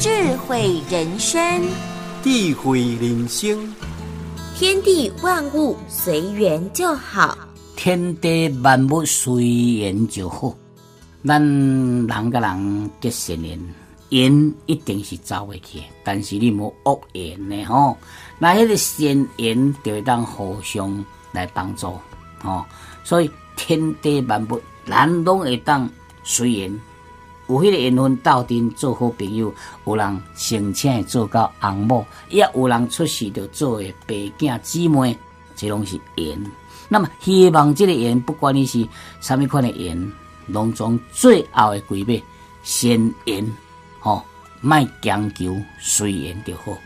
智慧人生，智慧人生，天地万物随缘就好，天地万物随缘就好。咱人甲人结善缘，缘一定是走会去，但是你无恶缘呢吼，那迄个善缘就会当互相来帮助吼。所以天地万物，咱拢会当随缘。有迄个缘分斗阵做好朋友，有人成亲做到翁某，也有人出世就做诶爸囝姊妹，这拢是缘。那么希望这个缘，不管你是什么款的缘，拢从最后的归尾先缘，吼，卖强求随缘就好，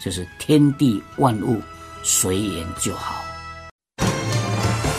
就是天地万物随缘就好。